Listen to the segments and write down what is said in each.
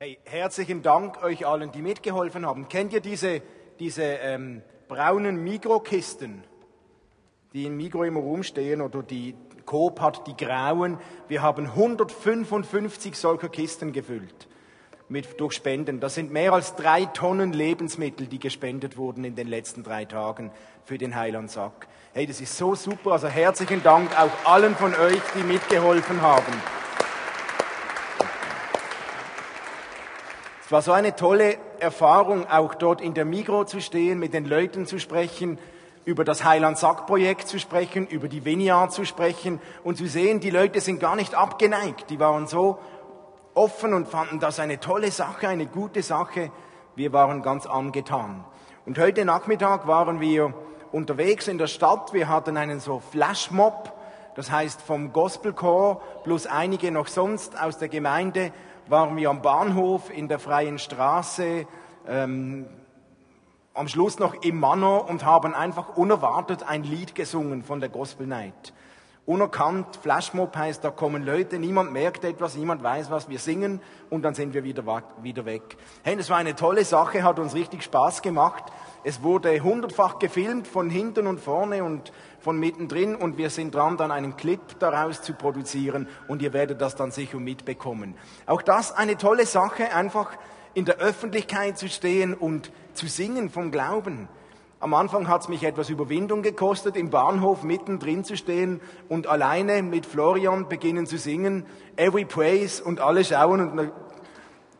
Hey, herzlichen Dank euch allen, die mitgeholfen haben. Kennt ihr diese, diese ähm, braunen Mikrokisten, die in Mikro immer rumstehen oder die Coop hat die grauen? Wir haben 155 solcher Kisten gefüllt mit, durch Spenden. Das sind mehr als drei Tonnen Lebensmittel, die gespendet wurden in den letzten drei Tagen für den Heilandsack. Hey, das ist so super. Also herzlichen Dank auch allen von euch, die mitgeholfen haben. War so eine tolle Erfahrung, auch dort in der Migro zu stehen, mit den Leuten zu sprechen, über das Heiland-Sack-Projekt zu sprechen, über die Vineyard zu sprechen und zu sehen, die Leute sind gar nicht abgeneigt. Die waren so offen und fanden das eine tolle Sache, eine gute Sache. Wir waren ganz angetan. Und heute Nachmittag waren wir unterwegs in der Stadt. Wir hatten einen so Flashmob, das heißt vom Gospelchor plus einige noch sonst aus der Gemeinde waren wir am Bahnhof in der freien Straße, ähm, am Schluss noch im Manor und haben einfach unerwartet ein Lied gesungen von der Gospel Night unerkannt. Flashmob heißt, da kommen Leute, niemand merkt etwas, niemand weiß was, wir singen und dann sind wir wieder, wieder weg. Hey, das war eine tolle Sache, hat uns richtig Spaß gemacht. Es wurde hundertfach gefilmt von hinten und vorne und von mittendrin und wir sind dran, dann einen Clip daraus zu produzieren und ihr werdet das dann sicher mitbekommen. Auch das eine tolle Sache, einfach in der Öffentlichkeit zu stehen und zu singen vom Glauben. Am Anfang hat es mich etwas Überwindung gekostet, im Bahnhof mittendrin zu stehen und alleine mit Florian beginnen zu singen, Every Praise und alle schauen. Und,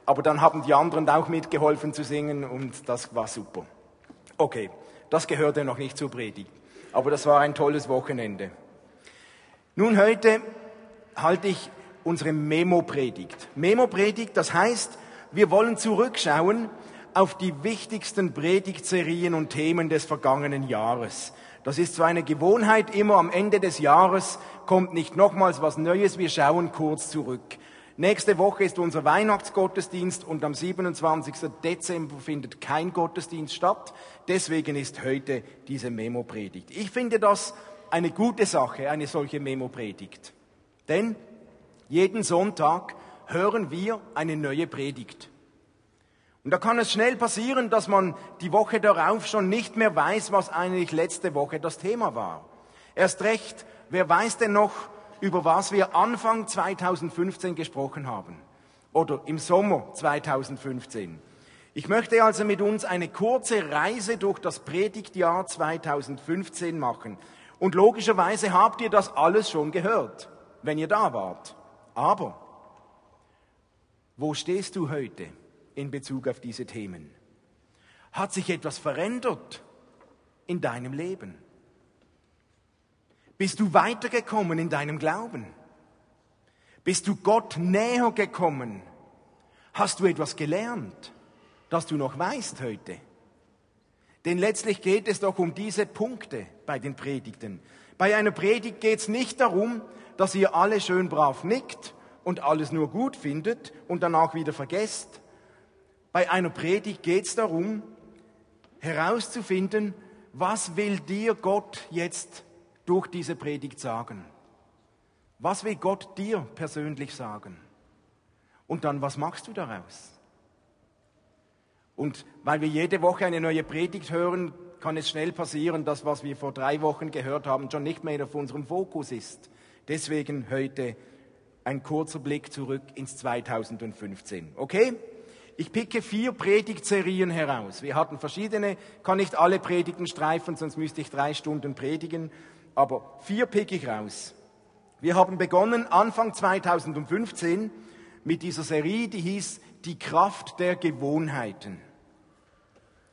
aber dann haben die anderen auch mitgeholfen zu singen und das war super. Okay, das gehörte noch nicht zur Predigt, aber das war ein tolles Wochenende. Nun heute halte ich unsere Memo-Predigt. Memo-Predigt, das heißt, wir wollen zurückschauen auf die wichtigsten Predigtserien und Themen des vergangenen Jahres. Das ist so eine Gewohnheit, immer am Ende des Jahres kommt nicht nochmals was Neues, wir schauen kurz zurück. Nächste Woche ist unser Weihnachtsgottesdienst und am 27. Dezember findet kein Gottesdienst statt. Deswegen ist heute diese Memo-Predigt. Ich finde das eine gute Sache, eine solche Memo-Predigt. Denn jeden Sonntag hören wir eine neue Predigt. Und da kann es schnell passieren, dass man die Woche darauf schon nicht mehr weiß, was eigentlich letzte Woche das Thema war. Erst recht, wer weiß denn noch, über was wir Anfang 2015 gesprochen haben? Oder im Sommer 2015? Ich möchte also mit uns eine kurze Reise durch das Predigtjahr 2015 machen. Und logischerweise habt ihr das alles schon gehört, wenn ihr da wart. Aber, wo stehst du heute? in Bezug auf diese Themen? Hat sich etwas verändert in deinem Leben? Bist du weitergekommen in deinem Glauben? Bist du Gott näher gekommen? Hast du etwas gelernt, das du noch weißt heute? Denn letztlich geht es doch um diese Punkte bei den Predigten. Bei einer Predigt geht es nicht darum, dass ihr alle schön brav nickt und alles nur gut findet und danach wieder vergesst, bei einer Predigt geht es darum, herauszufinden, was will dir Gott jetzt durch diese Predigt sagen? Was will Gott dir persönlich sagen? Und dann, was machst du daraus? Und weil wir jede Woche eine neue Predigt hören, kann es schnell passieren, dass was wir vor drei Wochen gehört haben, schon nicht mehr auf unserem Fokus ist. Deswegen heute ein kurzer Blick zurück ins 2015. Okay? Ich picke vier Predigtserien heraus. Wir hatten verschiedene, kann nicht alle Predigten streifen, sonst müsste ich drei Stunden predigen, aber vier picke ich raus. Wir haben begonnen Anfang 2015 mit dieser Serie, die hieß Die Kraft der Gewohnheiten.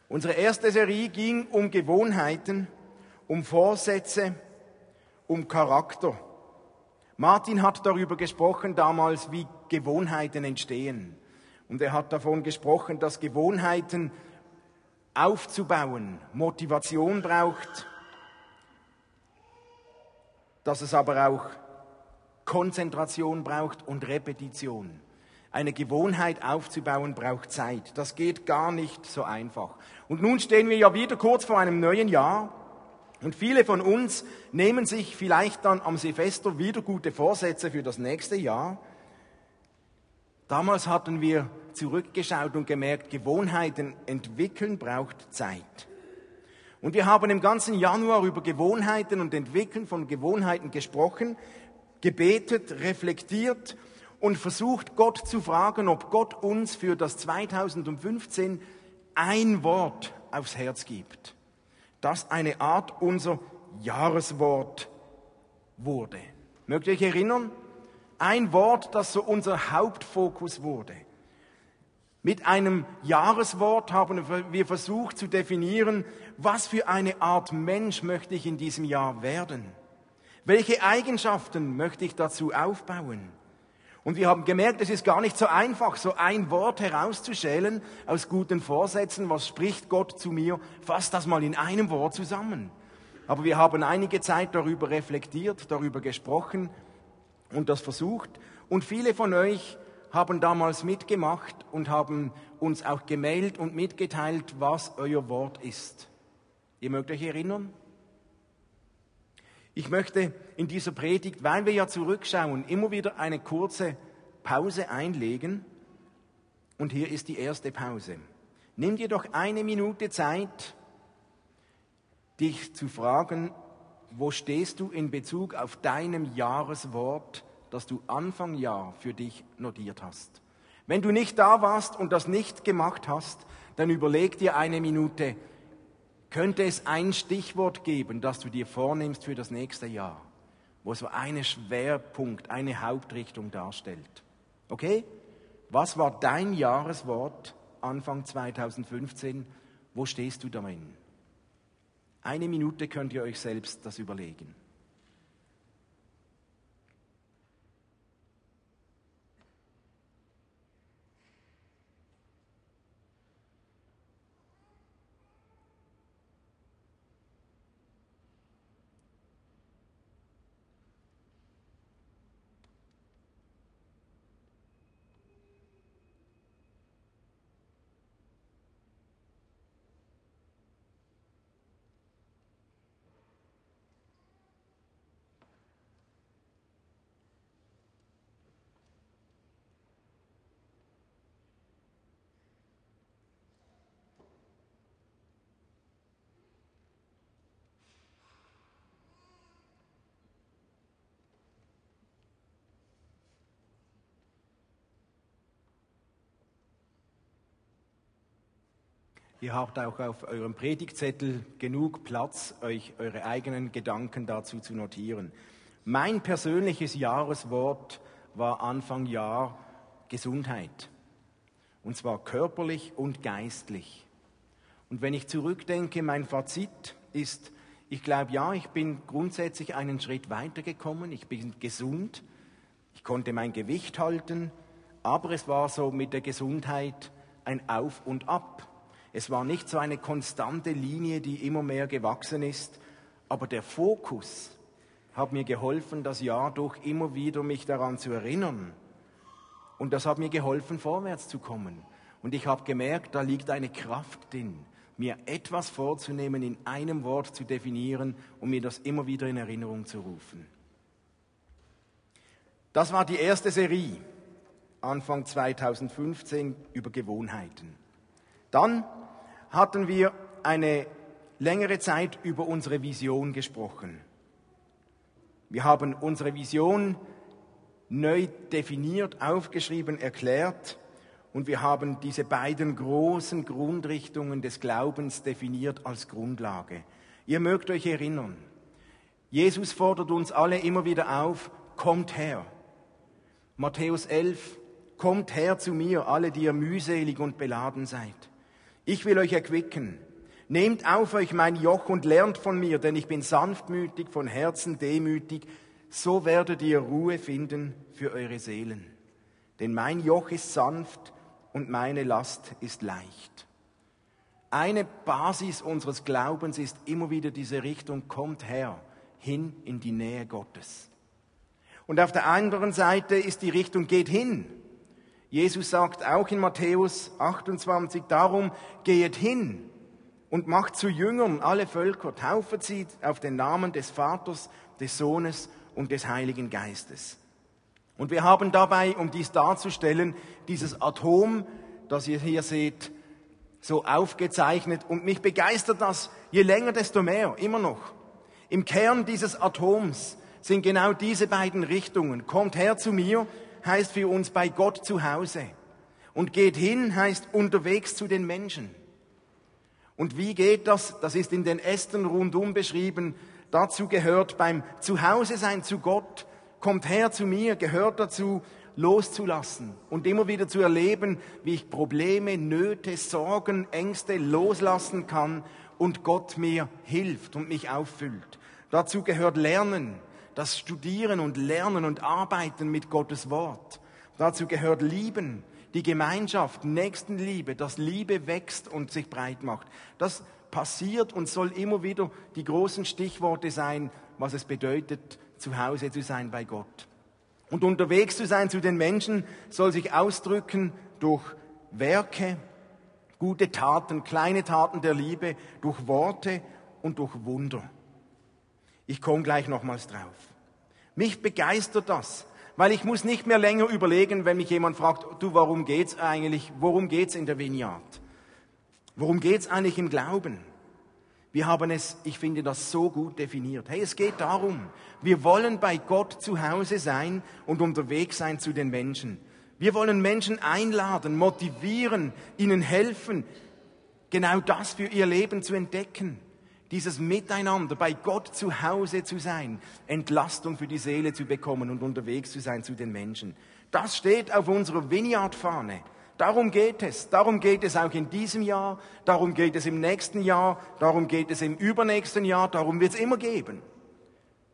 Unsere erste Serie ging um Gewohnheiten, um Vorsätze, um Charakter. Martin hat darüber gesprochen damals, wie Gewohnheiten entstehen. Und er hat davon gesprochen, dass Gewohnheiten aufzubauen Motivation braucht, dass es aber auch Konzentration braucht und Repetition. Eine Gewohnheit aufzubauen braucht Zeit. Das geht gar nicht so einfach. Und nun stehen wir ja wieder kurz vor einem neuen Jahr. Und viele von uns nehmen sich vielleicht dann am Silvester wieder gute Vorsätze für das nächste Jahr. Damals hatten wir zurückgeschaut und gemerkt, Gewohnheiten entwickeln braucht Zeit. Und wir haben im ganzen Januar über Gewohnheiten und Entwickeln von Gewohnheiten gesprochen, gebetet, reflektiert und versucht, Gott zu fragen, ob Gott uns für das 2015 ein Wort aufs Herz gibt, das eine Art unser Jahreswort wurde. Mögt ihr euch erinnern? Ein Wort, das so unser Hauptfokus wurde. Mit einem Jahreswort haben wir versucht zu definieren, was für eine Art Mensch möchte ich in diesem Jahr werden? Welche Eigenschaften möchte ich dazu aufbauen? Und wir haben gemerkt, es ist gar nicht so einfach, so ein Wort herauszuschälen aus guten Vorsätzen. Was spricht Gott zu mir? Fass das mal in einem Wort zusammen. Aber wir haben einige Zeit darüber reflektiert, darüber gesprochen und das versucht. Und viele von euch haben damals mitgemacht und haben uns auch gemailt und mitgeteilt, was euer Wort ist. Ihr mögt euch erinnern? Ich möchte in dieser Predigt, weil wir ja zurückschauen, immer wieder eine kurze Pause einlegen. Und hier ist die erste Pause. Nimm dir doch eine Minute Zeit, dich zu fragen, wo stehst du in Bezug auf deinem Jahreswort, das du Anfang Jahr für dich notiert hast. Wenn du nicht da warst und das nicht gemacht hast, dann überleg dir eine Minute, könnte es ein Stichwort geben, das du dir vornimmst für das nächste Jahr, wo so einen Schwerpunkt, eine Hauptrichtung darstellt. Okay? Was war dein Jahreswort Anfang 2015? Wo stehst du darin? Eine Minute könnt ihr euch selbst das überlegen. Ihr habt auch auf eurem Predigtzettel genug Platz, euch eure eigenen Gedanken dazu zu notieren. Mein persönliches Jahreswort war Anfang Jahr Gesundheit. Und zwar körperlich und geistlich. Und wenn ich zurückdenke, mein Fazit ist, ich glaube, ja, ich bin grundsätzlich einen Schritt weitergekommen. Ich bin gesund. Ich konnte mein Gewicht halten. Aber es war so mit der Gesundheit ein Auf und Ab. Es war nicht so eine konstante Linie, die immer mehr gewachsen ist, aber der Fokus hat mir geholfen, das Jahr durch immer wieder mich daran zu erinnern. Und das hat mir geholfen, vorwärts zu kommen. Und ich habe gemerkt, da liegt eine Kraft drin, mir etwas vorzunehmen, in einem Wort zu definieren und mir das immer wieder in Erinnerung zu rufen. Das war die erste Serie, Anfang 2015, über Gewohnheiten. Dann hatten wir eine längere Zeit über unsere Vision gesprochen. Wir haben unsere Vision neu definiert, aufgeschrieben, erklärt und wir haben diese beiden großen Grundrichtungen des Glaubens definiert als Grundlage. Ihr mögt euch erinnern, Jesus fordert uns alle immer wieder auf, kommt her. Matthäus 11, kommt her zu mir, alle, die ihr mühselig und beladen seid. Ich will euch erquicken. Nehmt auf euch mein Joch und lernt von mir, denn ich bin sanftmütig, von Herzen demütig. So werdet ihr Ruhe finden für eure Seelen. Denn mein Joch ist sanft und meine Last ist leicht. Eine Basis unseres Glaubens ist immer wieder diese Richtung, kommt her, hin in die Nähe Gottes. Und auf der anderen Seite ist die Richtung, geht hin, Jesus sagt auch in Matthäus 28, darum gehet hin und macht zu Jüngern alle Völker, taufet sie auf den Namen des Vaters, des Sohnes und des Heiligen Geistes. Und wir haben dabei, um dies darzustellen, dieses Atom, das ihr hier seht, so aufgezeichnet. Und mich begeistert das je länger, desto mehr, immer noch. Im Kern dieses Atoms sind genau diese beiden Richtungen. Kommt her zu mir heißt für uns bei Gott zu Hause. Und geht hin heißt unterwegs zu den Menschen. Und wie geht das? Das ist in den Ästen rundum beschrieben. Dazu gehört beim Zuhause sein zu Gott, kommt her zu mir, gehört dazu, loszulassen und immer wieder zu erleben, wie ich Probleme, Nöte, Sorgen, Ängste loslassen kann und Gott mir hilft und mich auffüllt. Dazu gehört Lernen, das Studieren und Lernen und Arbeiten mit Gottes Wort. Dazu gehört Lieben, die Gemeinschaft, Nächstenliebe, dass Liebe wächst und sich breit macht. Das passiert und soll immer wieder die großen Stichworte sein, was es bedeutet, zu Hause zu sein bei Gott. Und unterwegs zu sein zu den Menschen soll sich ausdrücken durch Werke, gute Taten, kleine Taten der Liebe, durch Worte und durch Wunder. Ich komme gleich nochmals drauf. Mich begeistert das, weil ich muss nicht mehr länger überlegen, wenn mich jemand fragt, du, warum geht's eigentlich, worum geht's in der Vineyard? Worum geht's eigentlich im Glauben? Wir haben es, ich finde das so gut definiert. Hey, es geht darum, wir wollen bei Gott zu Hause sein und unterwegs sein zu den Menschen. Wir wollen Menschen einladen, motivieren, ihnen helfen, genau das für ihr Leben zu entdecken. Dieses Miteinander, bei Gott zu Hause zu sein, Entlastung für die Seele zu bekommen und unterwegs zu sein zu den Menschen. Das steht auf unserer Vineyard-Fahne. Darum geht es. Darum geht es auch in diesem Jahr. Darum geht es im nächsten Jahr. Darum geht es im übernächsten Jahr. Darum wird es immer geben.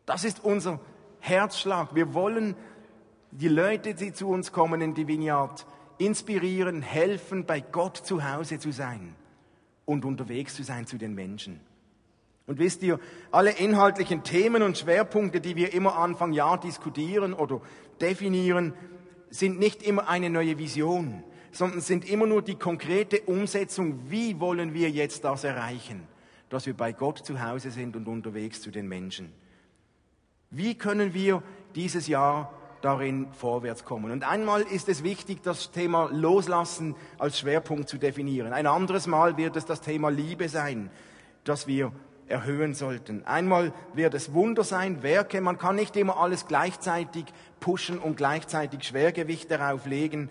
Das ist unser Herzschlag. Wir wollen die Leute, die zu uns kommen in die Vineyard, inspirieren, helfen, bei Gott zu Hause zu sein und unterwegs zu sein zu den Menschen. Und wisst ihr, alle inhaltlichen Themen und Schwerpunkte, die wir immer Anfang Jahr diskutieren oder definieren, sind nicht immer eine neue Vision sondern sind immer nur die konkrete Umsetzung, wie wollen wir jetzt das erreichen, dass wir bei Gott zu Hause sind und unterwegs zu den Menschen. Wie können wir dieses Jahr darin vorwärts kommen? Und einmal ist es wichtig, das Thema Loslassen als Schwerpunkt zu definieren. Ein anderes Mal wird es das Thema Liebe sein, das wir erhöhen sollten. Einmal wird es Wunder sein, Werke. Man kann nicht immer alles gleichzeitig pushen und gleichzeitig Schwergewicht darauf legen,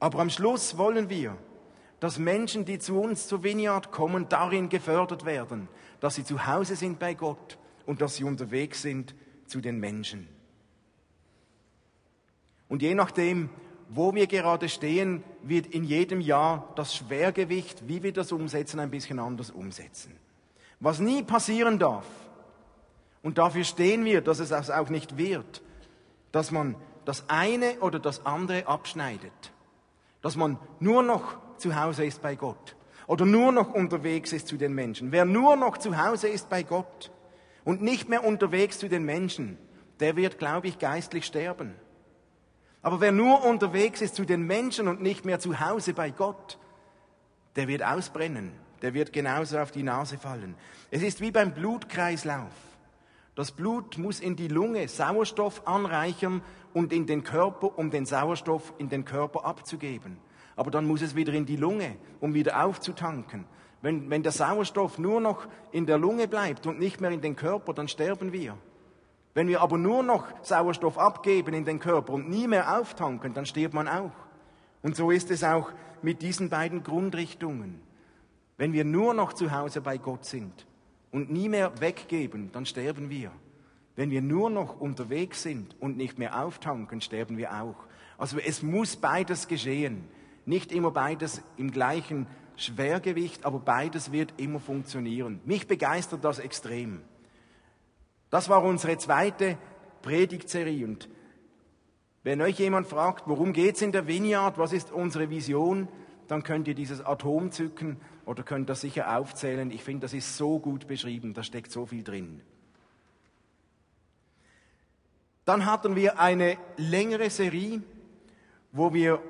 aber am Schluss wollen wir, dass Menschen, die zu uns zur Vineyard kommen, darin gefördert werden, dass sie zu Hause sind bei Gott und dass sie unterwegs sind zu den Menschen. Und je nachdem, wo wir gerade stehen, wird in jedem Jahr das Schwergewicht, wie wir das umsetzen, ein bisschen anders umsetzen. Was nie passieren darf, und dafür stehen wir, dass es auch nicht wird, dass man das eine oder das andere abschneidet. Dass man nur noch zu Hause ist bei Gott. Oder nur noch unterwegs ist zu den Menschen. Wer nur noch zu Hause ist bei Gott und nicht mehr unterwegs zu den Menschen, der wird, glaube ich, geistlich sterben. Aber wer nur unterwegs ist zu den Menschen und nicht mehr zu Hause bei Gott, der wird ausbrennen, der wird genauso auf die Nase fallen. Es ist wie beim Blutkreislauf. Das Blut muss in die Lunge Sauerstoff anreichern und in den Körper, um den Sauerstoff in den Körper abzugeben. Aber dann muss es wieder in die Lunge, um wieder aufzutanken. Wenn, wenn der Sauerstoff nur noch in der Lunge bleibt und nicht mehr in den Körper, dann sterben wir. Wenn wir aber nur noch Sauerstoff abgeben in den Körper und nie mehr auftanken, dann stirbt man auch. Und so ist es auch mit diesen beiden Grundrichtungen. Wenn wir nur noch zu Hause bei Gott sind, und nie mehr weggeben, dann sterben wir. Wenn wir nur noch unterwegs sind und nicht mehr auftanken, sterben wir auch. Also es muss beides geschehen. Nicht immer beides im gleichen Schwergewicht, aber beides wird immer funktionieren. Mich begeistert das extrem. Das war unsere zweite Predigtserie. Und wenn euch jemand fragt, worum geht's in der Vineyard, was ist unsere Vision, dann könnt ihr dieses Atom zücken oder könnt das sicher aufzählen. Ich finde, das ist so gut beschrieben, da steckt so viel drin. Dann hatten wir eine längere Serie, wo wir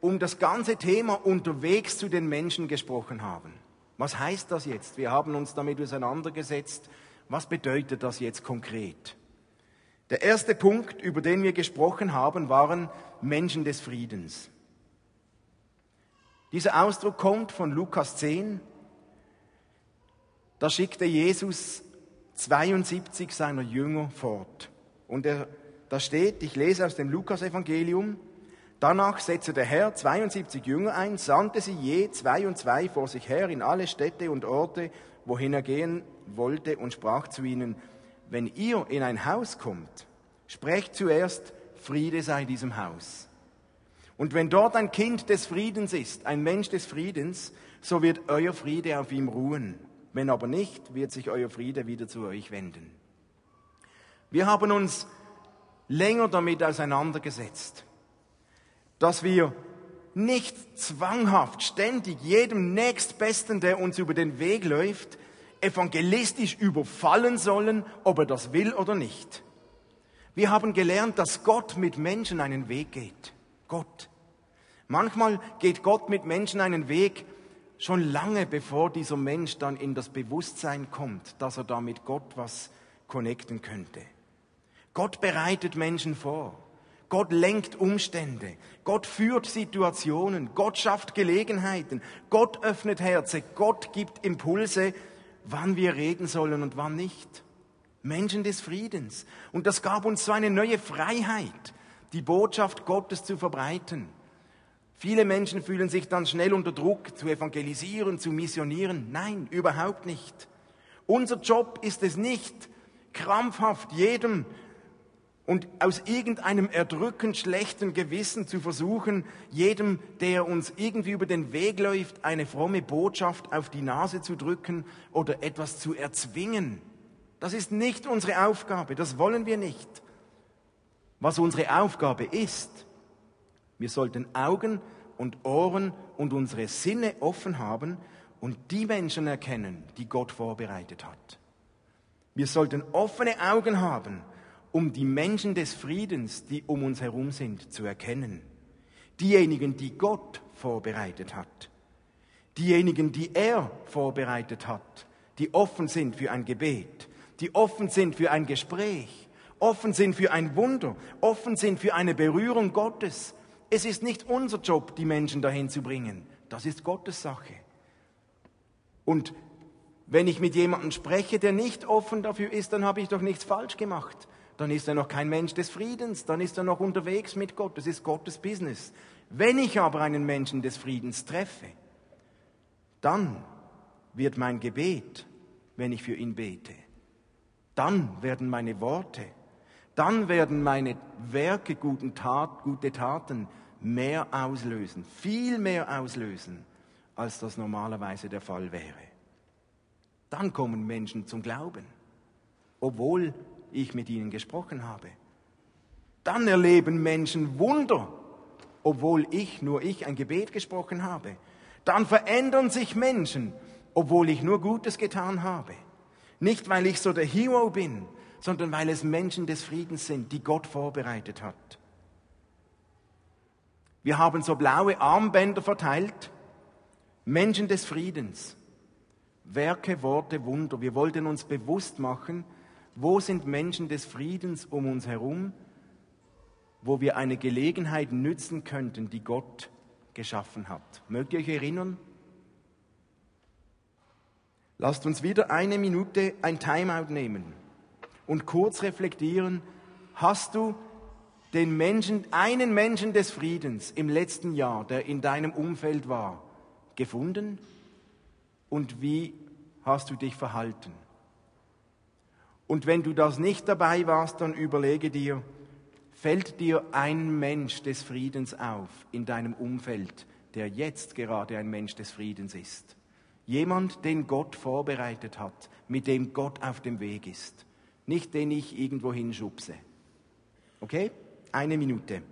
um das ganze Thema unterwegs zu den Menschen gesprochen haben. Was heißt das jetzt? Wir haben uns damit auseinandergesetzt. Was bedeutet das jetzt konkret? Der erste Punkt, über den wir gesprochen haben, waren Menschen des Friedens. Dieser Ausdruck kommt von Lukas 10. Da schickte Jesus 72 seiner Jünger fort. Und er, da steht, ich lese aus dem Lukasevangelium, danach setzte der Herr 72 Jünger ein, sandte sie je zwei und zwei vor sich her in alle Städte und Orte, wohin er gehen wollte und sprach zu ihnen, wenn ihr in ein Haus kommt, sprecht zuerst, Friede sei diesem Haus. Und wenn dort ein Kind des Friedens ist, ein Mensch des Friedens, so wird euer Friede auf ihm ruhen. Wenn aber nicht, wird sich euer Friede wieder zu euch wenden. Wir haben uns länger damit auseinandergesetzt, dass wir nicht zwanghaft ständig jedem Nächstbesten, der uns über den Weg läuft, evangelistisch überfallen sollen, ob er das will oder nicht. Wir haben gelernt, dass Gott mit Menschen einen Weg geht. Gott. Manchmal geht Gott mit Menschen einen Weg schon lange bevor dieser Mensch dann in das Bewusstsein kommt, dass er da mit Gott was connecten könnte. Gott bereitet Menschen vor. Gott lenkt Umstände. Gott führt Situationen. Gott schafft Gelegenheiten. Gott öffnet Herzen. Gott gibt Impulse, wann wir reden sollen und wann nicht. Menschen des Friedens. Und das gab uns so eine neue Freiheit, die Botschaft Gottes zu verbreiten. Viele Menschen fühlen sich dann schnell unter Druck, zu evangelisieren, zu missionieren. Nein, überhaupt nicht. Unser Job ist es nicht, krampfhaft jedem und aus irgendeinem erdrückend schlechten Gewissen zu versuchen, jedem, der uns irgendwie über den Weg läuft, eine fromme Botschaft auf die Nase zu drücken oder etwas zu erzwingen. Das ist nicht unsere Aufgabe, das wollen wir nicht. Was unsere Aufgabe ist, wir sollten Augen und Ohren und unsere Sinne offen haben und die Menschen erkennen, die Gott vorbereitet hat. Wir sollten offene Augen haben um die Menschen des Friedens, die um uns herum sind, zu erkennen. Diejenigen, die Gott vorbereitet hat. Diejenigen, die er vorbereitet hat, die offen sind für ein Gebet, die offen sind für ein Gespräch, offen sind für ein Wunder, offen sind für eine Berührung Gottes. Es ist nicht unser Job, die Menschen dahin zu bringen. Das ist Gottes Sache. Und wenn ich mit jemandem spreche, der nicht offen dafür ist, dann habe ich doch nichts falsch gemacht dann ist er noch kein Mensch des Friedens, dann ist er noch unterwegs mit Gott, das ist Gottes Business. Wenn ich aber einen Menschen des Friedens treffe, dann wird mein Gebet, wenn ich für ihn bete, dann werden meine Worte, dann werden meine Werke, guten Tat, gute Taten mehr auslösen, viel mehr auslösen, als das normalerweise der Fall wäre. Dann kommen Menschen zum Glauben, obwohl ich mit ihnen gesprochen habe. Dann erleben Menschen Wunder, obwohl ich, nur ich, ein Gebet gesprochen habe. Dann verändern sich Menschen, obwohl ich nur Gutes getan habe. Nicht, weil ich so der Hero bin, sondern weil es Menschen des Friedens sind, die Gott vorbereitet hat. Wir haben so blaue Armbänder verteilt, Menschen des Friedens, Werke, Worte, Wunder. Wir wollten uns bewusst machen, wo sind Menschen des Friedens um uns herum, wo wir eine Gelegenheit nützen könnten, die Gott geschaffen hat? Mögt ihr euch erinnern? Lasst uns wieder eine Minute ein Timeout nehmen und kurz reflektieren, hast du den Menschen, einen Menschen des Friedens im letzten Jahr, der in deinem Umfeld war, gefunden? Und wie hast du dich verhalten? Und wenn du das nicht dabei warst, dann überlege dir, fällt dir ein Mensch des Friedens auf in deinem Umfeld, der jetzt gerade ein Mensch des Friedens ist? Jemand, den Gott vorbereitet hat, mit dem Gott auf dem Weg ist. Nicht den ich irgendwo hinschubse. Okay? Eine Minute.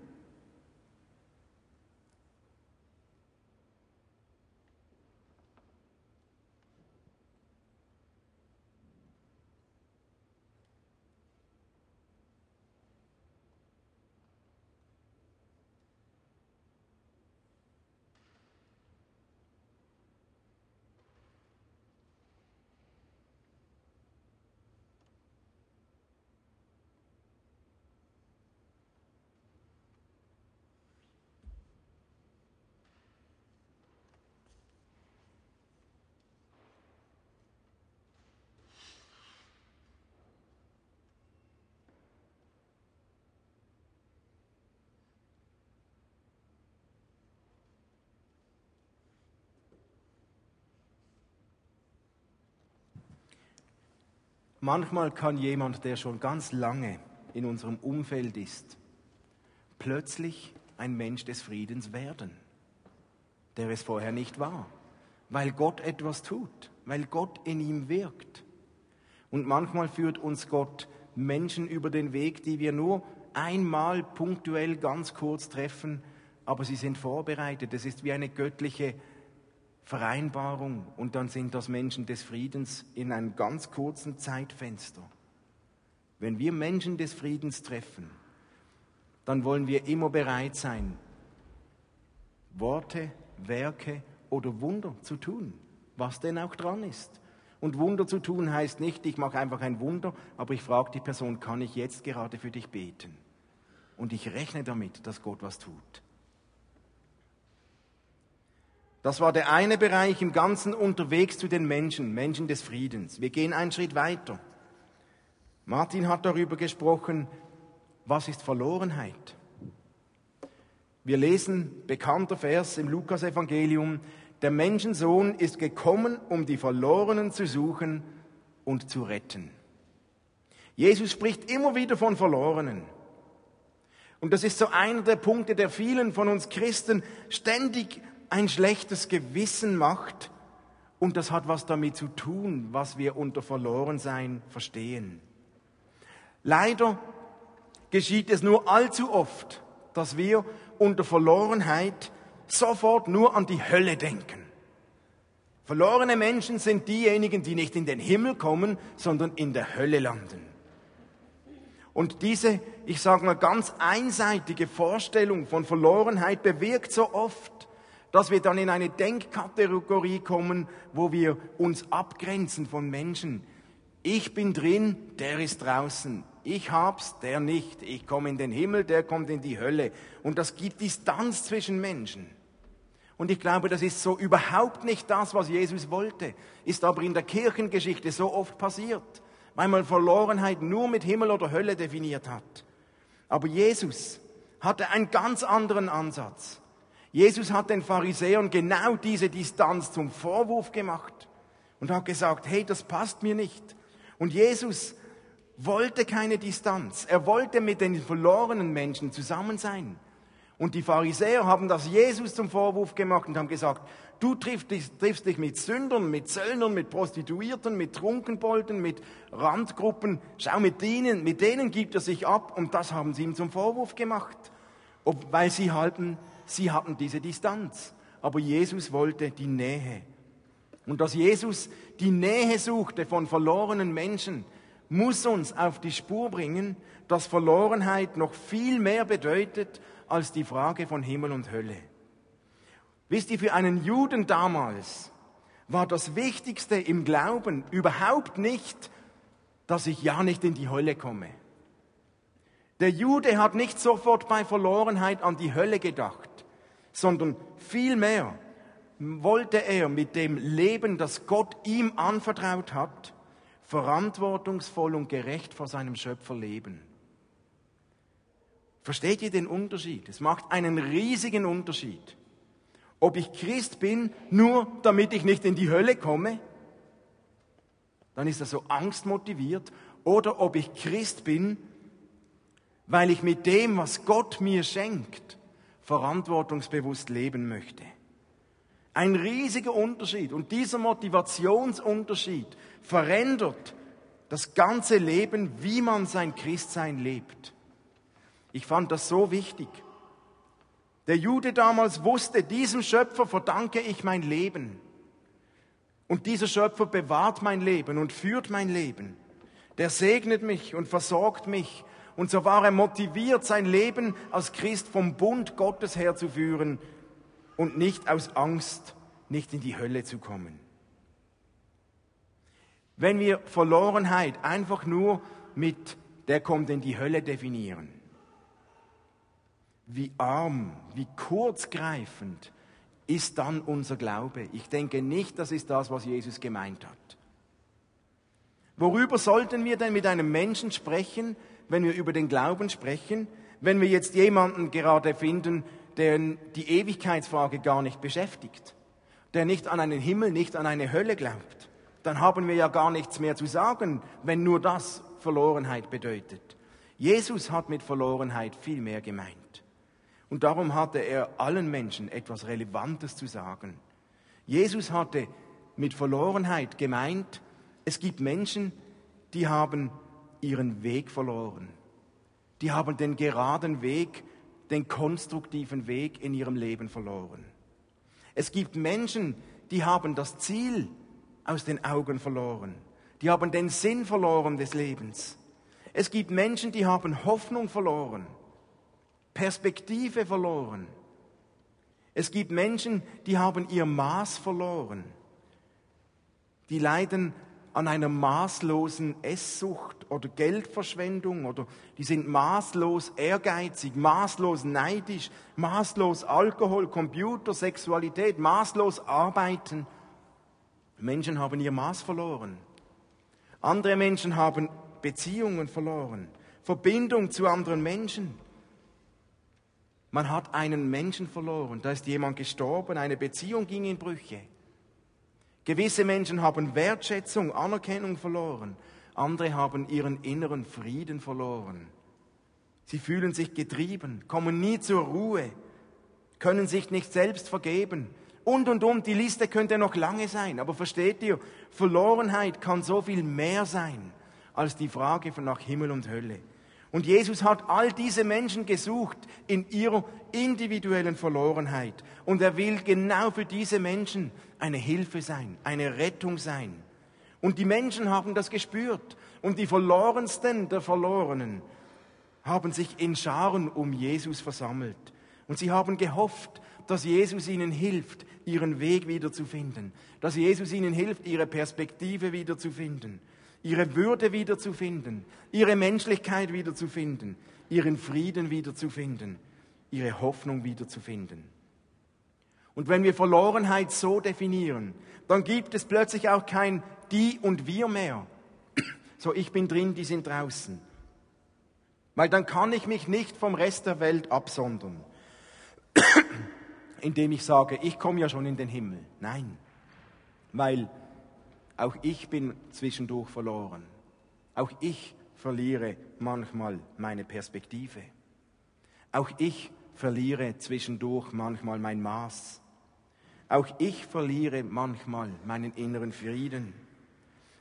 Manchmal kann jemand, der schon ganz lange in unserem Umfeld ist, plötzlich ein Mensch des Friedens werden, der es vorher nicht war, weil Gott etwas tut, weil Gott in ihm wirkt. Und manchmal führt uns Gott Menschen über den Weg, die wir nur einmal punktuell ganz kurz treffen, aber sie sind vorbereitet. Es ist wie eine göttliche Vereinbarung und dann sind das Menschen des Friedens in einem ganz kurzen Zeitfenster. Wenn wir Menschen des Friedens treffen, dann wollen wir immer bereit sein, Worte, Werke oder Wunder zu tun, was denn auch dran ist. Und Wunder zu tun heißt nicht, ich mache einfach ein Wunder, aber ich frage die Person, kann ich jetzt gerade für dich beten? Und ich rechne damit, dass Gott was tut. Das war der eine Bereich im Ganzen unterwegs zu den Menschen, Menschen des Friedens. Wir gehen einen Schritt weiter. Martin hat darüber gesprochen, was ist Verlorenheit? Wir lesen bekannter Vers im Lukasevangelium, der Menschensohn ist gekommen, um die Verlorenen zu suchen und zu retten. Jesus spricht immer wieder von Verlorenen. Und das ist so einer der Punkte, der vielen von uns Christen ständig ein schlechtes Gewissen macht. Und das hat was damit zu tun, was wir unter Verlorensein verstehen. Leider geschieht es nur allzu oft, dass wir unter Verlorenheit sofort nur an die Hölle denken. Verlorene Menschen sind diejenigen, die nicht in den Himmel kommen, sondern in der Hölle landen. Und diese, ich sage mal, ganz einseitige Vorstellung von Verlorenheit bewirkt so oft, dass wir dann in eine Denkkategorie kommen, wo wir uns abgrenzen von Menschen. Ich bin drin, der ist draußen. Ich hab's, der nicht. Ich komme in den Himmel, der kommt in die Hölle. Und das gibt Distanz zwischen Menschen. Und ich glaube, das ist so überhaupt nicht das, was Jesus wollte, ist aber in der Kirchengeschichte so oft passiert, weil man Verlorenheit nur mit Himmel oder Hölle definiert hat. Aber Jesus hatte einen ganz anderen Ansatz. Jesus hat den Pharisäern genau diese Distanz zum Vorwurf gemacht und hat gesagt, hey, das passt mir nicht. Und Jesus wollte keine Distanz. Er wollte mit den verlorenen Menschen zusammen sein. Und die Pharisäer haben das Jesus zum Vorwurf gemacht und haben gesagt, du triffst dich, triffst dich mit Sündern, mit Zöllnern, mit Prostituierten, mit Trunkenbolden, mit Randgruppen. Schau, mit denen, mit denen gibt er sich ab. Und das haben sie ihm zum Vorwurf gemacht. Ob, weil sie halten, sie hatten diese Distanz. Aber Jesus wollte die Nähe. Und dass Jesus die Nähe suchte von verlorenen Menschen, muss uns auf die Spur bringen, dass Verlorenheit noch viel mehr bedeutet als die Frage von Himmel und Hölle. Wisst ihr, für einen Juden damals war das Wichtigste im Glauben überhaupt nicht, dass ich ja nicht in die Hölle komme. Der Jude hat nicht sofort bei Verlorenheit an die Hölle gedacht, sondern vielmehr wollte er mit dem Leben, das Gott ihm anvertraut hat, verantwortungsvoll und gerecht vor seinem Schöpfer leben. Versteht ihr den Unterschied? Es macht einen riesigen Unterschied. Ob ich Christ bin, nur damit ich nicht in die Hölle komme, dann ist das so angstmotiviert, oder ob ich Christ bin, weil ich mit dem, was Gott mir schenkt, verantwortungsbewusst leben möchte. Ein riesiger Unterschied. Und dieser Motivationsunterschied verändert das ganze Leben, wie man sein Christsein lebt. Ich fand das so wichtig. Der Jude damals wusste, diesem Schöpfer verdanke ich mein Leben. Und dieser Schöpfer bewahrt mein Leben und führt mein Leben. Der segnet mich und versorgt mich. Und so war er motiviert, sein Leben als Christ vom Bund Gottes her zu führen, und nicht aus Angst, nicht in die Hölle zu kommen. Wenn wir Verlorenheit einfach nur mit der kommt in die Hölle definieren, wie arm, wie kurzgreifend ist dann unser Glaube. Ich denke nicht, das ist das, was Jesus gemeint hat. Worüber sollten wir denn mit einem Menschen sprechen, wenn wir über den Glauben sprechen, wenn wir jetzt jemanden gerade finden, der die Ewigkeitsfrage gar nicht beschäftigt, der nicht an einen Himmel, nicht an eine Hölle glaubt, dann haben wir ja gar nichts mehr zu sagen, wenn nur das Verlorenheit bedeutet. Jesus hat mit Verlorenheit viel mehr gemeint. Und darum hatte er allen Menschen etwas Relevantes zu sagen. Jesus hatte mit Verlorenheit gemeint, es gibt Menschen, die haben ihren Weg verloren. Die haben den geraden Weg, den konstruktiven Weg in ihrem Leben verloren. Es gibt Menschen, die haben das Ziel aus den Augen verloren. Die haben den Sinn verloren des Lebens. Es gibt Menschen, die haben Hoffnung verloren, Perspektive verloren. Es gibt Menschen, die haben ihr Maß verloren. Die leiden an einer maßlosen Esssucht oder Geldverschwendung oder die sind maßlos ehrgeizig, maßlos neidisch, maßlos Alkohol, Computer, Sexualität, maßlos Arbeiten. Menschen haben ihr Maß verloren. Andere Menschen haben Beziehungen verloren, Verbindung zu anderen Menschen. Man hat einen Menschen verloren, da ist jemand gestorben, eine Beziehung ging in Brüche. Gewisse Menschen haben Wertschätzung, Anerkennung verloren, andere haben ihren inneren Frieden verloren. Sie fühlen sich getrieben, kommen nie zur Ruhe, können sich nicht selbst vergeben, und, und, und. Die Liste könnte noch lange sein. Aber versteht ihr, Verlorenheit kann so viel mehr sein als die Frage von nach Himmel und Hölle. Und Jesus hat all diese Menschen gesucht in ihrer individuellen Verlorenheit. Und er will genau für diese Menschen eine Hilfe sein, eine Rettung sein. Und die Menschen haben das gespürt. Und die Verlorensten der Verlorenen haben sich in Scharen um Jesus versammelt. Und sie haben gehofft, dass Jesus ihnen hilft, ihren Weg wiederzufinden, dass Jesus ihnen hilft, ihre Perspektive wiederzufinden, ihre Würde wiederzufinden, ihre Menschlichkeit wiederzufinden, ihren Frieden wiederzufinden, ihre Hoffnung wiederzufinden. Und wenn wir Verlorenheit so definieren, dann gibt es plötzlich auch kein die und wir mehr. So, ich bin drin, die sind draußen. Weil dann kann ich mich nicht vom Rest der Welt absondern indem ich sage, ich komme ja schon in den Himmel. Nein, weil auch ich bin zwischendurch verloren. Auch ich verliere manchmal meine Perspektive. Auch ich verliere zwischendurch manchmal mein Maß. Auch ich verliere manchmal meinen inneren Frieden.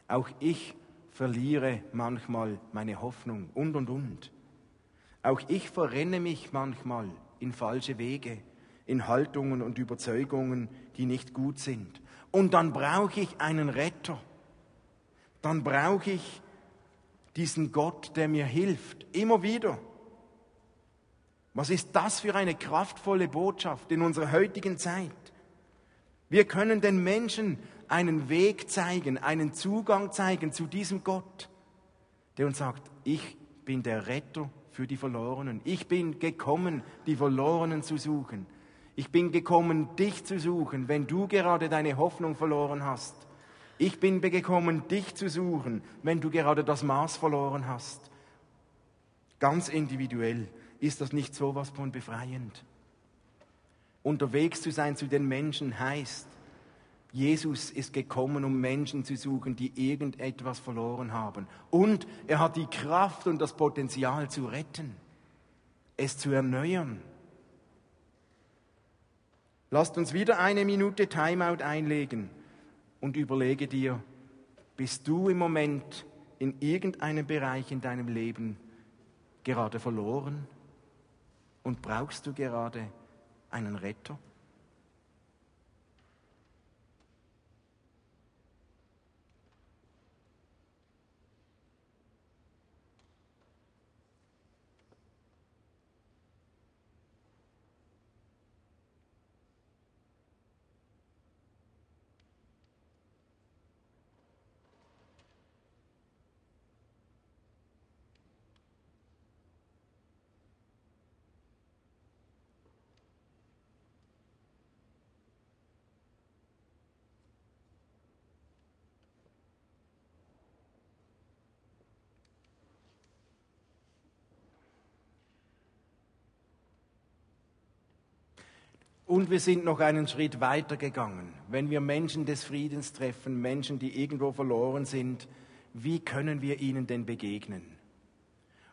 Auch ich verliere manchmal meine Hoffnung und, und, und. Auch ich verrenne mich manchmal in falsche Wege in Haltungen und Überzeugungen, die nicht gut sind. Und dann brauche ich einen Retter. Dann brauche ich diesen Gott, der mir hilft, immer wieder. Was ist das für eine kraftvolle Botschaft in unserer heutigen Zeit? Wir können den Menschen einen Weg zeigen, einen Zugang zeigen zu diesem Gott, der uns sagt, ich bin der Retter für die Verlorenen. Ich bin gekommen, die Verlorenen zu suchen. Ich bin gekommen, dich zu suchen, wenn du gerade deine Hoffnung verloren hast. Ich bin gekommen, dich zu suchen, wenn du gerade das Maß verloren hast. Ganz individuell ist das nicht so was von befreiend. Unterwegs zu sein zu den Menschen heißt, Jesus ist gekommen, um Menschen zu suchen, die irgendetwas verloren haben. Und er hat die Kraft und das Potenzial zu retten, es zu erneuern. Lasst uns wieder eine Minute Timeout einlegen und überlege dir, bist du im Moment in irgendeinem Bereich in deinem Leben gerade verloren und brauchst du gerade einen Retter? Und wir sind noch einen Schritt weiter gegangen. Wenn wir Menschen des Friedens treffen, Menschen, die irgendwo verloren sind, wie können wir ihnen denn begegnen?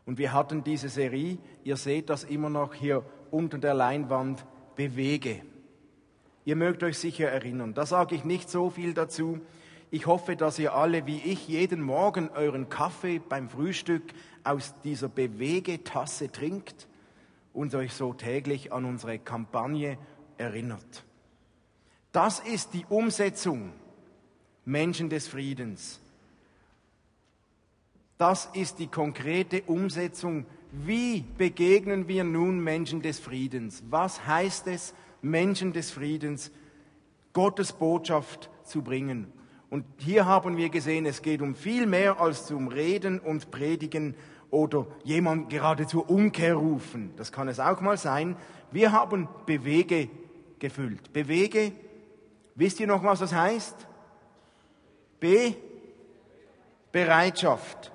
Und wir hatten diese Serie, ihr seht das immer noch hier unter der Leinwand, bewege. Ihr mögt euch sicher erinnern. Da sage ich nicht so viel dazu. Ich hoffe, dass ihr alle wie ich jeden Morgen euren Kaffee beim Frühstück aus dieser Bewegetasse trinkt und euch so täglich an unsere Kampagne erinnert. Das ist die Umsetzung Menschen des Friedens. Das ist die konkrete Umsetzung. Wie begegnen wir nun Menschen des Friedens? Was heißt es, Menschen des Friedens Gottes Botschaft zu bringen? Und hier haben wir gesehen, es geht um viel mehr als zum Reden und Predigen oder jemand gerade zur Umkehr rufen. Das kann es auch mal sein. Wir haben Bewege gefüllt. Bewege, wisst ihr noch, was das heißt? B, Bereitschaft.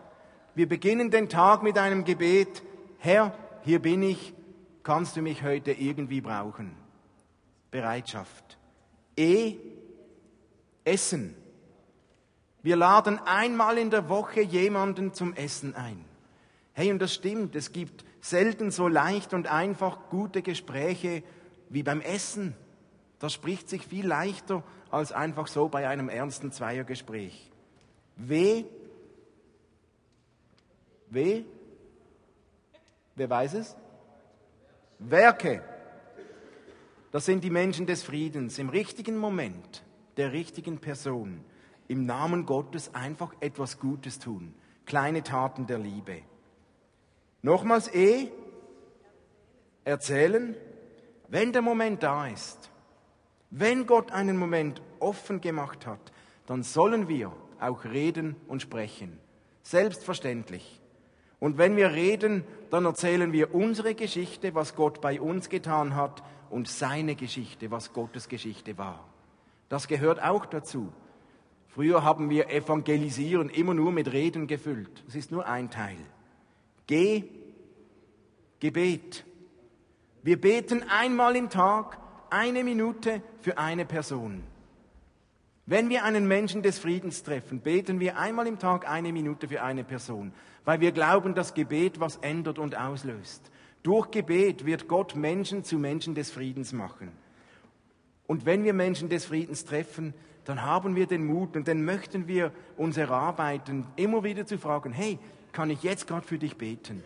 Wir beginnen den Tag mit einem Gebet. Herr, hier bin ich, kannst du mich heute irgendwie brauchen? Bereitschaft. E, Essen. Wir laden einmal in der Woche jemanden zum Essen ein. Hey, und das stimmt, es gibt selten so leicht und einfach gute Gespräche wie beim Essen. Das spricht sich viel leichter als einfach so bei einem ernsten Zweiergespräch. W. W. Wer weiß es? Werke. Das sind die Menschen des Friedens. Im richtigen Moment, der richtigen Person, im Namen Gottes einfach etwas Gutes tun. Kleine Taten der Liebe. Nochmals E. Erzählen. Wenn der Moment da ist, wenn Gott einen Moment offen gemacht hat, dann sollen wir auch reden und sprechen. Selbstverständlich. Und wenn wir reden, dann erzählen wir unsere Geschichte, was Gott bei uns getan hat, und seine Geschichte, was Gottes Geschichte war. Das gehört auch dazu. Früher haben wir Evangelisieren immer nur mit Reden gefüllt. Das ist nur ein Teil. Geh, Gebet. Wir beten einmal im Tag eine Minute für eine Person. Wenn wir einen Menschen des Friedens treffen, beten wir einmal im Tag eine Minute für eine Person, weil wir glauben, dass Gebet was ändert und auslöst. Durch Gebet wird Gott Menschen zu Menschen des Friedens machen. Und wenn wir Menschen des Friedens treffen, dann haben wir den Mut und dann möchten wir uns erarbeiten, immer wieder zu fragen, hey, kann ich jetzt gerade für dich beten?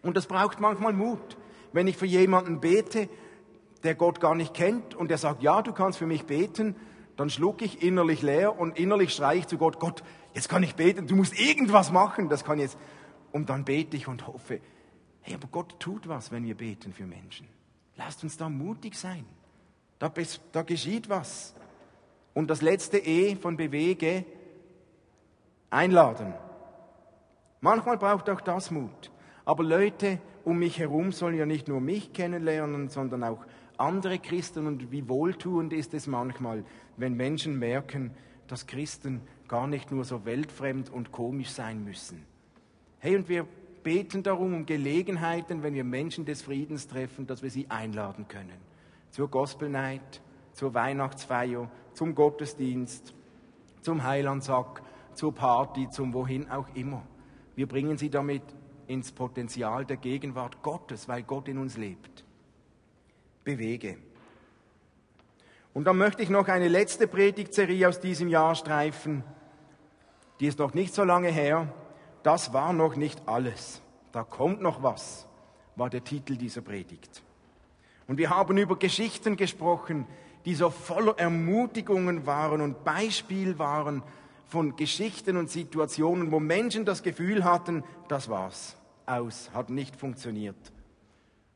Und das braucht manchmal Mut. Wenn ich für jemanden bete, der Gott gar nicht kennt und der sagt, ja, du kannst für mich beten, dann schluck ich innerlich leer und innerlich schreie ich zu Gott, Gott, jetzt kann ich beten, du musst irgendwas machen, das kann jetzt. Und dann bete ich und hoffe, hey, aber Gott tut was, wenn wir beten für Menschen. Lasst uns da mutig sein. Da, da geschieht was. Und das letzte E von bewege, einladen. Manchmal braucht auch das Mut. Aber Leute um mich herum sollen ja nicht nur mich kennenlernen, sondern auch andere Christen und wie wohltuend ist es manchmal, wenn Menschen merken, dass Christen gar nicht nur so weltfremd und komisch sein müssen. Hey, und wir beten darum um Gelegenheiten, wenn wir Menschen des Friedens treffen, dass wir sie einladen können. Zur Gospel Night, zur Weihnachtsfeier, zum Gottesdienst, zum Heilandsack, zur Party, zum wohin auch immer. Wir bringen sie damit ins Potenzial der Gegenwart Gottes, weil Gott in uns lebt bewege. Und dann möchte ich noch eine letzte Predigtserie aus diesem Jahr streifen. Die ist noch nicht so lange her. Das war noch nicht alles. Da kommt noch was, war der Titel dieser Predigt. Und wir haben über Geschichten gesprochen, die so voller Ermutigungen waren und Beispiel waren von Geschichten und Situationen, wo Menschen das Gefühl hatten, das war's, aus, hat nicht funktioniert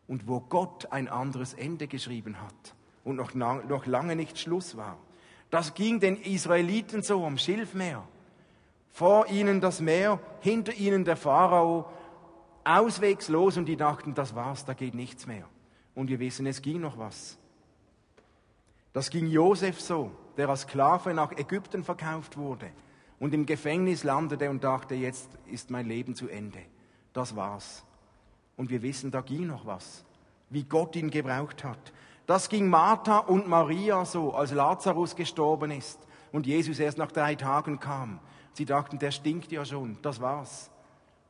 und wo Gott ein anderes Ende geschrieben hat und noch, noch lange nicht Schluss war. Das ging den Israeliten so am Schilfmeer. Vor ihnen das Meer, hinter ihnen der Pharao, auswegslos und die dachten, das war's, da geht nichts mehr. Und wir wissen, es ging noch was. Das ging Josef so, der als Sklave nach Ägypten verkauft wurde und im Gefängnis landete und dachte, jetzt ist mein Leben zu Ende. Das war's. Und wir wissen, da ging noch was, wie Gott ihn gebraucht hat. Das ging Martha und Maria so, als Lazarus gestorben ist und Jesus erst nach drei Tagen kam. Sie dachten, der stinkt ja schon, das war's.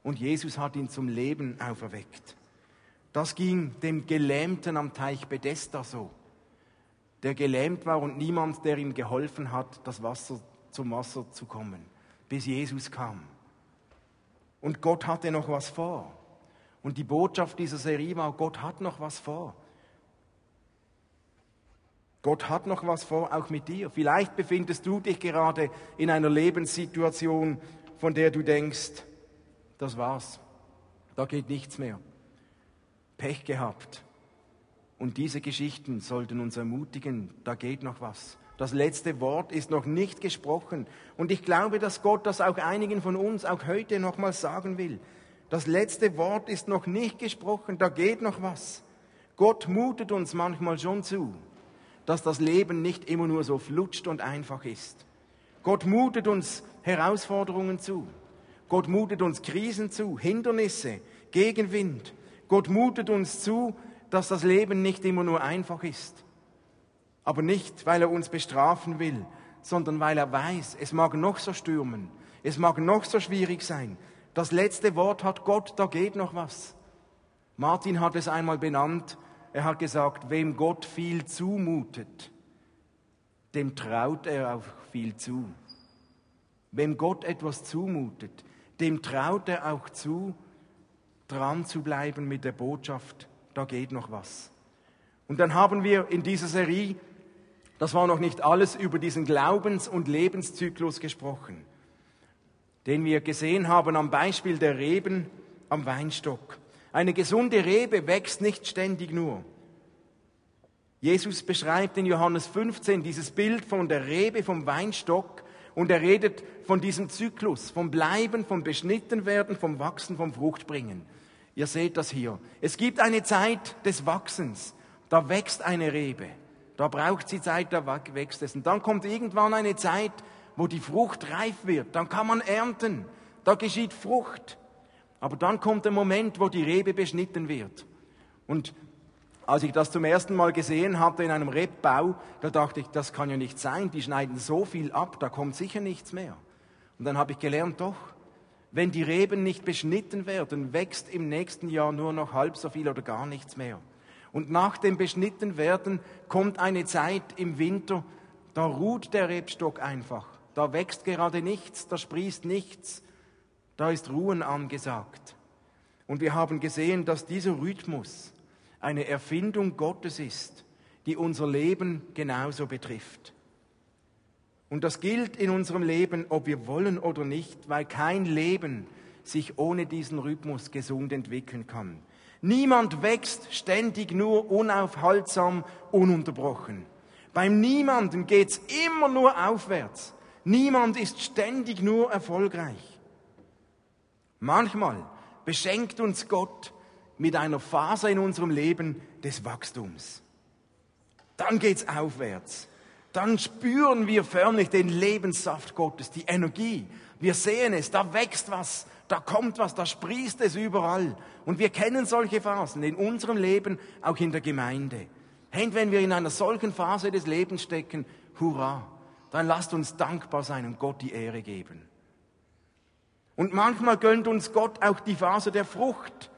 Und Jesus hat ihn zum Leben auferweckt. Das ging dem Gelähmten am Teich Bethesda so, der gelähmt war und niemand, der ihm geholfen hat, das Wasser zum Wasser zu kommen, bis Jesus kam. Und Gott hatte noch was vor. Und die Botschaft dieser Serie war, Gott hat noch was vor. Gott hat noch was vor, auch mit dir. Vielleicht befindest du dich gerade in einer Lebenssituation, von der du denkst, das war's, da geht nichts mehr. Pech gehabt. Und diese Geschichten sollten uns ermutigen, da geht noch was. Das letzte Wort ist noch nicht gesprochen. Und ich glaube, dass Gott das auch einigen von uns auch heute nochmal sagen will. Das letzte Wort ist noch nicht gesprochen, da geht noch was. Gott mutet uns manchmal schon zu, dass das Leben nicht immer nur so flutscht und einfach ist. Gott mutet uns Herausforderungen zu. Gott mutet uns Krisen zu, Hindernisse, Gegenwind. Gott mutet uns zu, dass das Leben nicht immer nur einfach ist. Aber nicht, weil er uns bestrafen will, sondern weil er weiß, es mag noch so stürmen, es mag noch so schwierig sein. Das letzte Wort hat Gott, da geht noch was. Martin hat es einmal benannt, er hat gesagt, wem Gott viel zumutet, dem traut er auch viel zu. Wem Gott etwas zumutet, dem traut er auch zu, dran zu bleiben mit der Botschaft, da geht noch was. Und dann haben wir in dieser Serie, das war noch nicht alles, über diesen Glaubens- und Lebenszyklus gesprochen, den wir gesehen haben am Beispiel der Reben am Weinstock. Eine gesunde Rebe wächst nicht ständig nur. Jesus beschreibt in Johannes 15 dieses Bild von der Rebe vom Weinstock und er redet von diesem Zyklus, vom Bleiben, vom Beschnittenwerden, vom Wachsen, vom Fruchtbringen. Ihr seht das hier. Es gibt eine Zeit des Wachsens. Da wächst eine Rebe. Da braucht sie Zeit, da wächst es. Und dann kommt irgendwann eine Zeit, wo die Frucht reif wird. Dann kann man ernten. Da geschieht Frucht. Aber dann kommt der Moment, wo die Rebe beschnitten wird. Und als ich das zum ersten Mal gesehen hatte in einem Rebbau, da dachte ich, das kann ja nicht sein, die schneiden so viel ab, da kommt sicher nichts mehr. Und dann habe ich gelernt, doch, wenn die Reben nicht beschnitten werden, wächst im nächsten Jahr nur noch halb so viel oder gar nichts mehr. Und nach dem Beschnittenwerden kommt eine Zeit im Winter, da ruht der Rebstock einfach. Da wächst gerade nichts, da sprießt nichts. Da ist Ruhen angesagt. Und wir haben gesehen, dass dieser Rhythmus eine Erfindung Gottes ist, die unser Leben genauso betrifft. Und das gilt in unserem Leben, ob wir wollen oder nicht, weil kein Leben sich ohne diesen Rhythmus gesund entwickeln kann. Niemand wächst ständig nur unaufhaltsam, ununterbrochen. Beim Niemanden geht's immer nur aufwärts. Niemand ist ständig nur erfolgreich. Manchmal beschenkt uns Gott mit einer Phase in unserem Leben des Wachstums. Dann geht's aufwärts. Dann spüren wir förmlich den Lebenssaft Gottes, die Energie. Wir sehen es, da wächst was, da kommt was, da sprießt es überall. Und wir kennen solche Phasen in unserem Leben, auch in der Gemeinde. Hey, wenn wir in einer solchen Phase des Lebens stecken, hurra, dann lasst uns dankbar sein und Gott die Ehre geben. Und manchmal gönnt uns Gott auch die Phase der Frucht.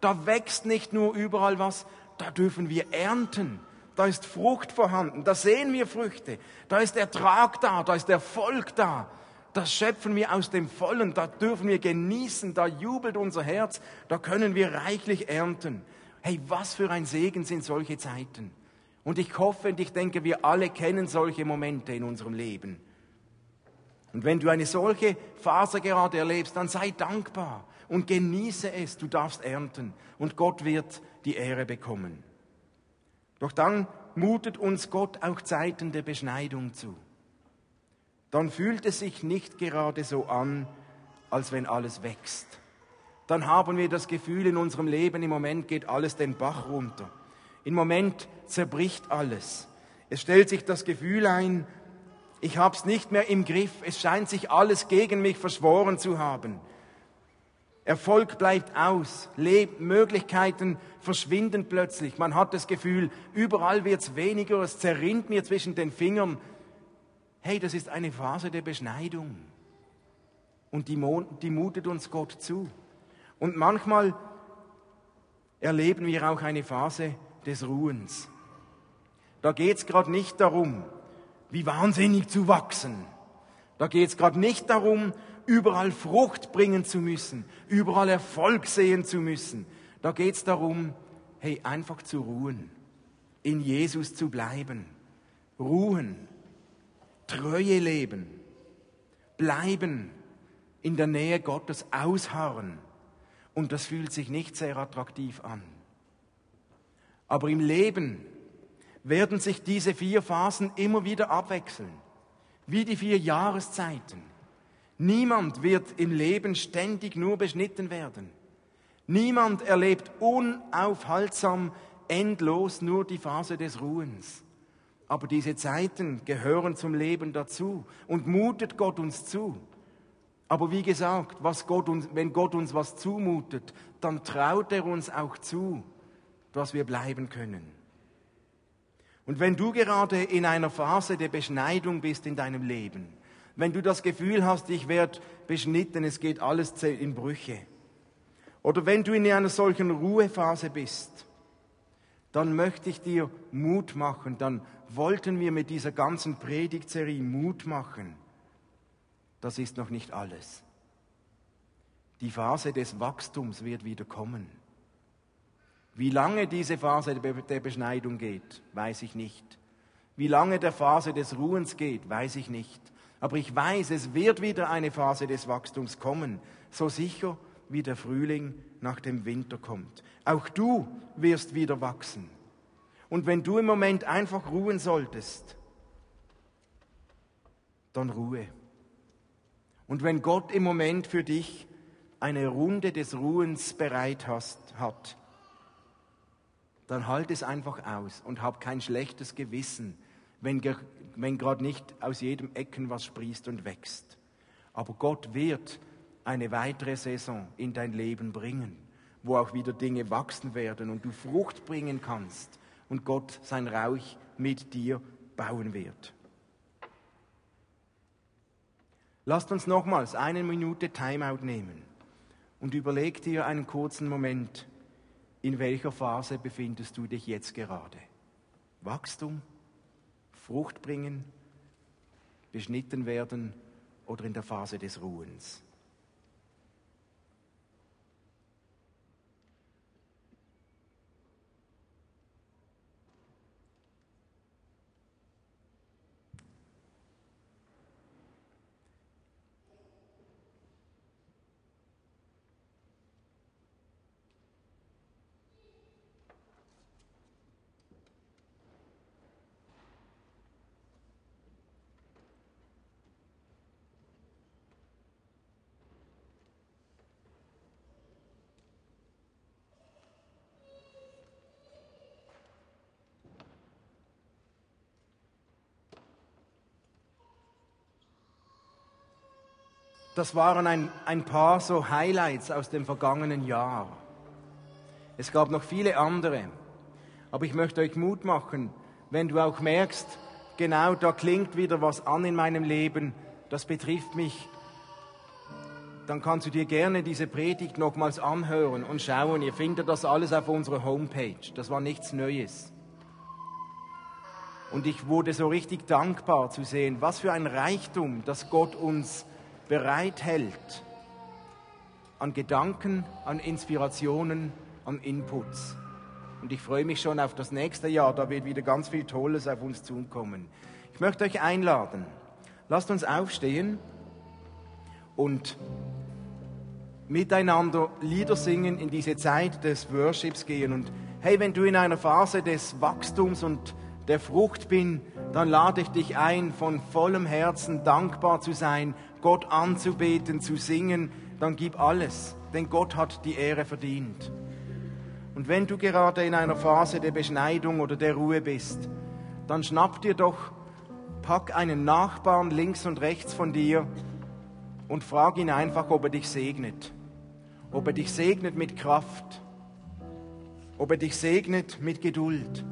Da wächst nicht nur überall was, da dürfen wir ernten. Da ist Frucht vorhanden, da sehen wir Früchte, da ist Ertrag da, da ist Erfolg da. Das schöpfen wir aus dem Vollen, da dürfen wir genießen, da jubelt unser Herz, da können wir reichlich ernten. Hey, was für ein Segen sind solche Zeiten. Und ich hoffe und ich denke, wir alle kennen solche Momente in unserem Leben. Und wenn du eine solche Phase gerade erlebst, dann sei dankbar und genieße es. Du darfst ernten und Gott wird die Ehre bekommen. Doch dann mutet uns Gott auch Zeiten der Beschneidung zu. Dann fühlt es sich nicht gerade so an, als wenn alles wächst. Dann haben wir das Gefühl in unserem Leben, im Moment geht alles den Bach runter. Im Moment zerbricht alles. Es stellt sich das Gefühl ein, ich habe es nicht mehr im Griff. Es scheint sich alles gegen mich verschworen zu haben. Erfolg bleibt aus, Leb Möglichkeiten verschwinden plötzlich. Man hat das Gefühl, überall wird's weniger, es zerrinnt mir zwischen den Fingern. Hey, das ist eine Phase der Beschneidung. Und die, die mutet uns Gott zu. Und manchmal erleben wir auch eine Phase des Ruhens. Da geht's gerade nicht darum, wie wahnsinnig zu wachsen. Da geht's gerade nicht darum, überall Frucht bringen zu müssen, überall Erfolg sehen zu müssen. Da geht's darum, hey, einfach zu ruhen, in Jesus zu bleiben, ruhen, Treue leben, bleiben in der Nähe Gottes, ausharren. Und das fühlt sich nicht sehr attraktiv an. Aber im Leben werden sich diese vier Phasen immer wieder abwechseln, wie die vier Jahreszeiten. Niemand wird im Leben ständig nur beschnitten werden. Niemand erlebt unaufhaltsam endlos nur die Phase des Ruhens. Aber diese Zeiten gehören zum Leben dazu und mutet Gott uns zu. Aber wie gesagt, was Gott uns, wenn Gott uns was zumutet, dann traut er uns auch zu, dass wir bleiben können. Und wenn du gerade in einer Phase der Beschneidung bist in deinem Leben, wenn du das Gefühl hast, ich werde beschnitten, es geht alles in Brüche, oder wenn du in einer solchen Ruhephase bist, dann möchte ich dir Mut machen, dann wollten wir mit dieser ganzen Predigtserie Mut machen. Das ist noch nicht alles. Die Phase des Wachstums wird wieder kommen. Wie lange diese Phase der Beschneidung geht, weiß ich nicht. Wie lange der Phase des Ruhens geht, weiß ich nicht. Aber ich weiß, es wird wieder eine Phase des Wachstums kommen, so sicher wie der Frühling nach dem Winter kommt. Auch du wirst wieder wachsen. Und wenn du im Moment einfach ruhen solltest, dann Ruhe. Und wenn Gott im Moment für dich eine Runde des Ruhens bereit hast, hat, dann halt es einfach aus und hab kein schlechtes Gewissen, wenn, wenn gerade nicht aus jedem Ecken was sprießt und wächst. Aber Gott wird eine weitere Saison in dein Leben bringen, wo auch wieder Dinge wachsen werden und du Frucht bringen kannst und Gott sein Reich mit dir bauen wird. Lasst uns nochmals eine Minute Timeout nehmen und überleg dir einen kurzen Moment, in welcher Phase befindest du dich jetzt gerade? Wachstum, Frucht bringen, beschnitten werden oder in der Phase des Ruhens? Das waren ein, ein paar so Highlights aus dem vergangenen Jahr. Es gab noch viele andere. Aber ich möchte euch Mut machen, wenn du auch merkst, genau da klingt wieder was an in meinem Leben, das betrifft mich, dann kannst du dir gerne diese Predigt nochmals anhören und schauen. Ihr findet das alles auf unserer Homepage. Das war nichts Neues. Und ich wurde so richtig dankbar zu sehen, was für ein Reichtum, das Gott uns bereithält an Gedanken, an Inspirationen, an Inputs. Und ich freue mich schon auf das nächste Jahr, da wird wieder ganz viel Tolles auf uns zukommen. Ich möchte euch einladen, lasst uns aufstehen und miteinander Lieder singen, in diese Zeit des Worships gehen. Und hey, wenn du in einer Phase des Wachstums und der Frucht bin, dann lade ich dich ein, von vollem Herzen dankbar zu sein Gott anzubeten, zu singen, dann gib alles, denn Gott hat die Ehre verdient. Und wenn du gerade in einer Phase der Beschneidung oder der Ruhe bist, dann schnapp dir doch, pack einen Nachbarn links und rechts von dir und frag ihn einfach, ob er dich segnet. ob er dich segnet mit Kraft, ob er dich segnet mit Geduld.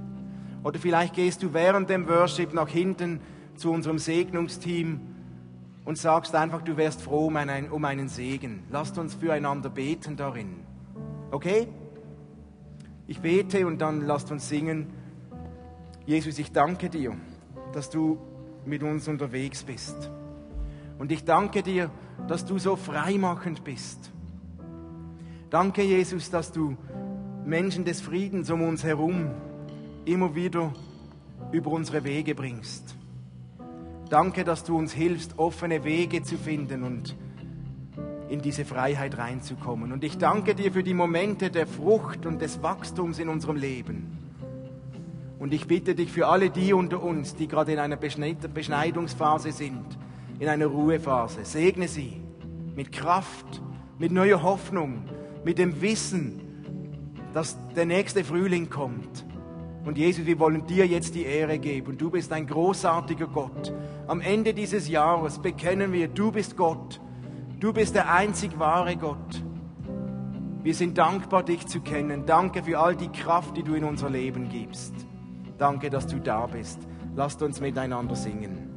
Oder vielleicht gehst du während dem Worship nach hinten zu unserem Segnungsteam und sagst einfach, du wärst froh um einen, um einen Segen. Lasst uns füreinander beten darin. Okay? Ich bete und dann lasst uns singen. Jesus, ich danke dir, dass du mit uns unterwegs bist. Und ich danke dir, dass du so freimachend bist. Danke, Jesus, dass du Menschen des Friedens um uns herum immer wieder über unsere Wege bringst. Danke, dass du uns hilfst, offene Wege zu finden und in diese Freiheit reinzukommen. Und ich danke dir für die Momente der Frucht und des Wachstums in unserem Leben. Und ich bitte dich für alle die unter uns, die gerade in einer Beschneidungsphase sind, in einer Ruhephase, segne sie mit Kraft, mit neuer Hoffnung, mit dem Wissen, dass der nächste Frühling kommt. Und Jesus, wir wollen dir jetzt die Ehre geben. Du bist ein großartiger Gott. Am Ende dieses Jahres bekennen wir, du bist Gott. Du bist der einzig wahre Gott. Wir sind dankbar, dich zu kennen. Danke für all die Kraft, die du in unser Leben gibst. Danke, dass du da bist. Lasst uns miteinander singen.